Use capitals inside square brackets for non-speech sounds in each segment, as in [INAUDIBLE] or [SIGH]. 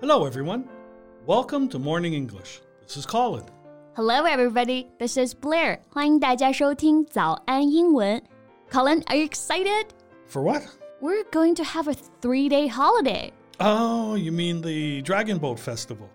Hello, everyone. Welcome to Morning English. This is Colin. Hello, everybody. This is Blair. 欢迎大家收听早安英文。Colin, are you excited? For what? We're going to have a three-day holiday. Oh, you mean the Dragon Boat Festival?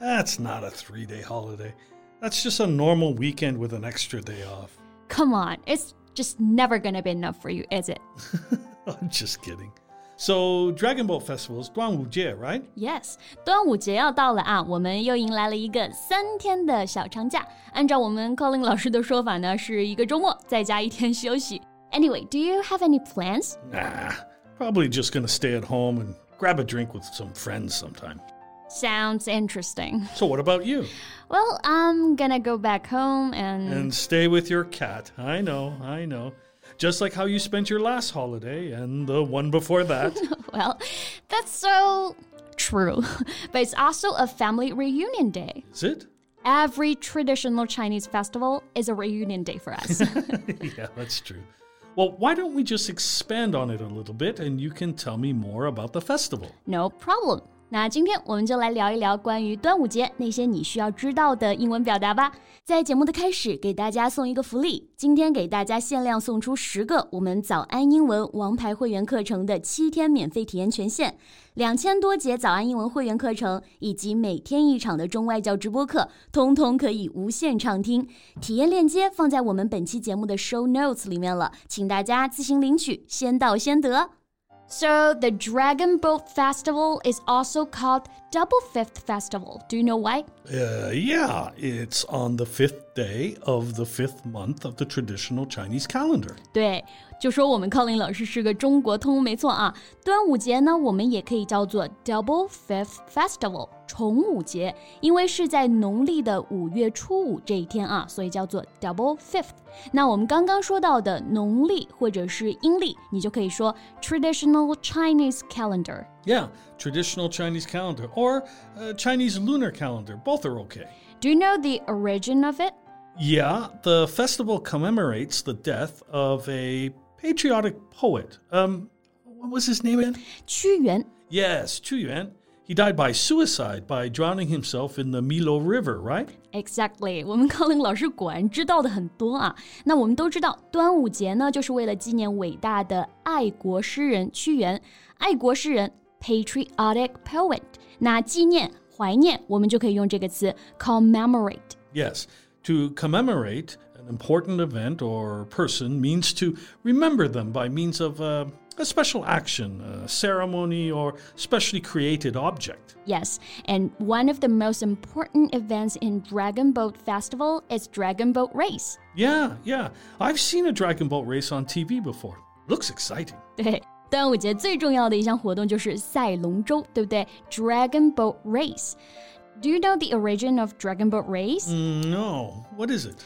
That's not a three day holiday. That's just a normal weekend with an extra day off. Come on, it's just never gonna be enough for you, is it? [LAUGHS] I'm just kidding. So Dragon Boat Festival is 端午节, right? Yes, 端午节要到了啊，我们又迎来了一个三天的小长假。按照我们 Colin 老师的说法呢，是一个周末再加一天休息。Anyway, do you have any plans? Nah, probably just gonna stay at home and grab a drink with some friends sometime. Sounds interesting. So, what about you? Well, I'm gonna go back home and. And stay with your cat. I know, I know. Just like how you spent your last holiday and the one before that. [LAUGHS] well, that's so true. [LAUGHS] But it's also a family reunion day. Is it? Every traditional Chinese festival is a reunion day for us. [LAUGHS] yeah, that's true. Well, why don't we just expand on it a little bit and you can tell me more about the festival? no problem. 那今天我们就来聊一聊关于端午节那些你需要知道的英文表达吧。在节目的开始，给大家送一个福利，今天给大家限量送出十个我们早安英文王牌会员课程的七天免费体验权限，两千多节早安英文会员课程以及每天一场的中外教直播课，通通可以无限畅听。体验链接放在我们本期节目的 show notes 里面了，请大家自行领取，先到先得。So the Dragon Boat Festival is also called Double Fifth Festival. Do you know why? Uh, yeah, it's on the fifth day of the fifth month of the traditional Chinese calendar. 对，就说我们 Colin 老师是个中国通，没错啊。端午节呢，我们也可以叫做 Double Fifth Festival，重午节，因为是在农历的五月初五这一天啊，所以叫做 Double Fifth。那我们刚刚说到的农历或者是阴历，你就可以说 Traditional Chinese Calendar。 yeah, traditional Chinese calendar or uh, Chinese lunar calendar. Both are okay. Do you know the origin of it? Yeah, the festival commemorates the death of a patriotic poet. Um, what was his name again? Qu Yuan. Yes, Qu Yuan. He died by suicide by drowning himself in the Miluo River, right? Exactly，我们 Colin 老师果然知道的很多啊。那我们都知道，端午节呢，就是为了纪念伟大的爱国诗人屈原。爱国诗人 patriotic poet。那纪念、怀念，我们就可以用这个词 commemorate。 Yes, to commemorate an important event or person means to remember them by means of uh, a special action, a ceremony, or specially created object. Yes, and one of the most important events in Dragon Boat Festival is Dragon Boat Race. Yeah, yeah. I've seen a dragon boat race on TV before. Looks exciting. 对， [LAUGHS] 端午节最重要的一项活动就是赛龙舟，对不对？Dragon Boat Race。Do you know the origin of Dragon Boat Race? Mm, no, what is it?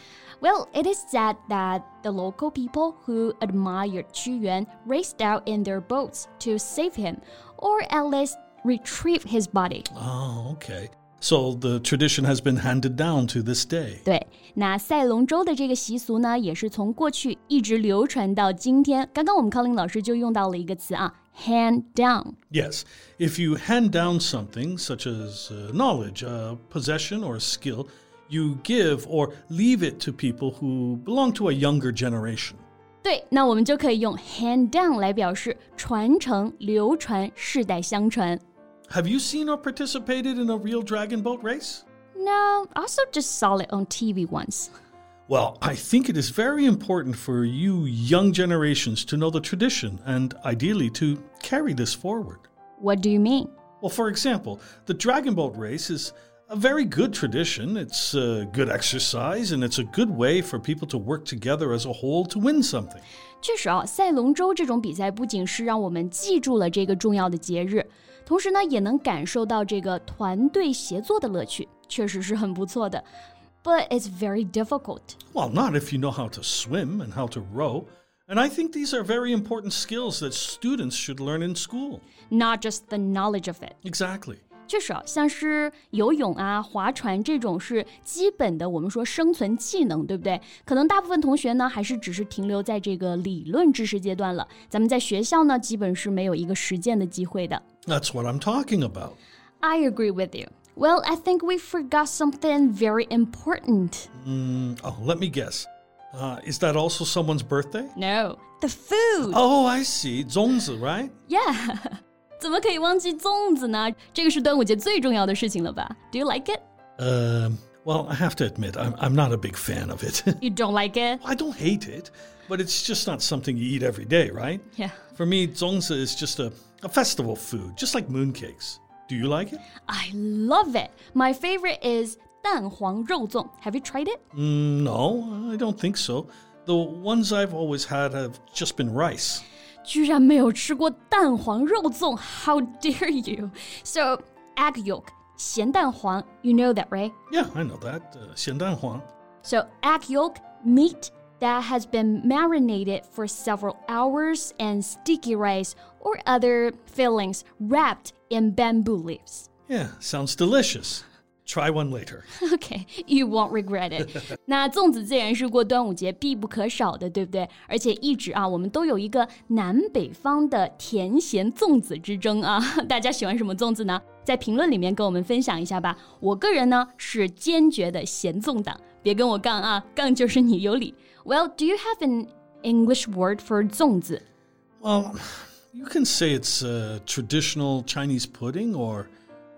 Well, it is said that the local people who admired Qu Yuan raced out in their boats to save him, or at least retrieve his body. Oh, okay. So the tradition has been handed down to this day. 对，那赛龙舟的这个习俗呢，也是从过去一直流传到今天。刚刚我们 Colin 老师就用到了一个词啊，hand down。Yes, if you hand down something such as uh, knowledge, a possession, or a skill, you give or leave it to people who belong to a younger generation. 对，那我们就可以用 hand down 来表示传承、流传、世代相传。Have you seen or participated in a real dragon boat race? No, also just saw it on TV once. Well, I think it is very important for you young generations to know the tradition and ideally to carry this forward. What do you mean? Well, for example, the dragon boat race is a very good tradition. It's a good exercise and it's a good way for people to work together as a whole to win something. 确实啊，赛龙舟这种比赛不仅是让我们记住了这个重要的节日， 同时呢，也能感受到这个团队协作的乐趣，确实是很不错的。But it's very difficult. Well, not if you know how to swim and how to row. And I think these are very important skills that students should learn in school. Not just the knowledge of it. Exactly. 确实啊，像是游泳啊、划船这种是基本的，我们说生存技能，对不对？可能大部分同学呢，还是只是停留在这个理论知识阶段了。咱们在学校呢，基本是没有一个实践的机会的。That's what I'm talking about. I agree with you. Well, I think we forgot something very important. Mm, oh, let me guess. Uh, is that also someone's birthday? No, the food. Oh, I see. 粽子, right? Yeah. [LAUGHS] 怎么可以忘记粽子呢？这个是端午节最重要的事情了吧？Do you like it? Um, well, I have to admit, I'm, I'm not a big fan of it. [LAUGHS] You don't like it? I don't hate it, but it's just not something you eat every day, right? Yeah. For me, zongzi is just a, a festival food, just like mooncakes. Do you like it? I love it. My favorite is 蛋黄肉粽. Have you tried it? Mm, no, I don't think so. The ones I've always had have just been rice. 居然没有吃过蛋黄肉粽. How dare you? So, egg yolk, 咸蛋黄, you know that, right? Yeah, I know that. Uh, 咸蛋黄. So, egg yolk, meat that has been marinated for several hours, and sticky rice or other fillings wrapped in bamboo leaves. Yeah, sounds delicious. Try one later. [LAUGHS] Okay, you won't regret it. [LAUGHS] 那粽子自然是过端午节必不可少的，对不对？而且一直啊，我们都有一个南北方的甜咸粽子之争啊。大家喜欢什么粽子呢？在评论里面跟我们分享一下吧。我个人呢是坚决的咸粽党，别跟我杠啊，杠就是你有理。 [LAUGHS] Well, do you have an English word for 粽子？ Well, you can say it's a traditional Chinese pudding or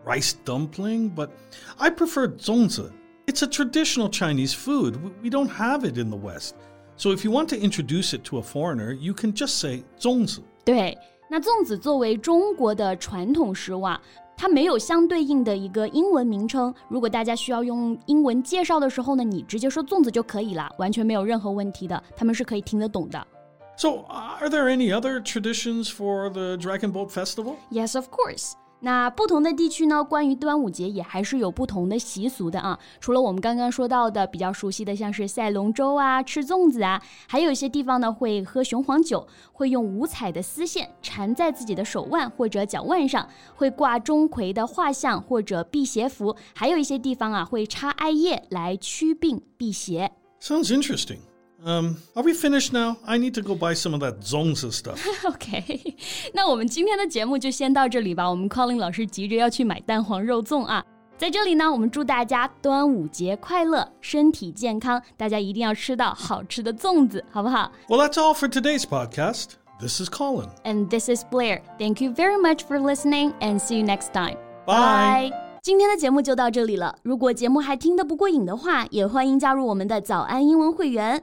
rice dumpling, but I prefer zongzi. It's a traditional Chinese food. We- We don't have it in the West. So if you want to introduce it to a foreigner, you can just say zongzi. 对，那粽子作为中国的传统食物啊， 它没有相对应的一个英文名称。如果大家需要用英文介绍的时候呢，你直接说粽子就可以了，完全没有任何问题的，他们是可以听得懂的。So, are there any other traditions for the Dragon Boat Festival? Yes, of course. 那不同的地区呢，关于端午节也还是有不同的习俗的啊。除了我们刚刚说到的比较熟悉的，像是赛龙舟啊、吃粽子啊，还有一些地方呢会喝雄黄酒，会用五彩的丝线缠在自己的手腕或者脚腕上，会挂钟馗的画像或者辟邪符，还有一些地方啊会插艾叶来驱病辟邪。Sounds interesting. Um, are we finished now? I need to go buy some of that zongzi stuff. [LAUGHS] OK，那我们今天的节目就先到这里吧。我们 [LAUGHS] Colin 老师急着要去买蛋黄肉粽啊。在这里呢，我们祝大家端午节快乐，身体健康。大家一定要吃到好吃的粽子，好不好 Well, that's all for today's podcast. This is Colin. ？And this is Blair. Thank you very much for listening, and see you next time. Bye. 今天的节目就到这里了。如果节目还听得不过瘾的话，也欢迎加入我们的早安英文会员。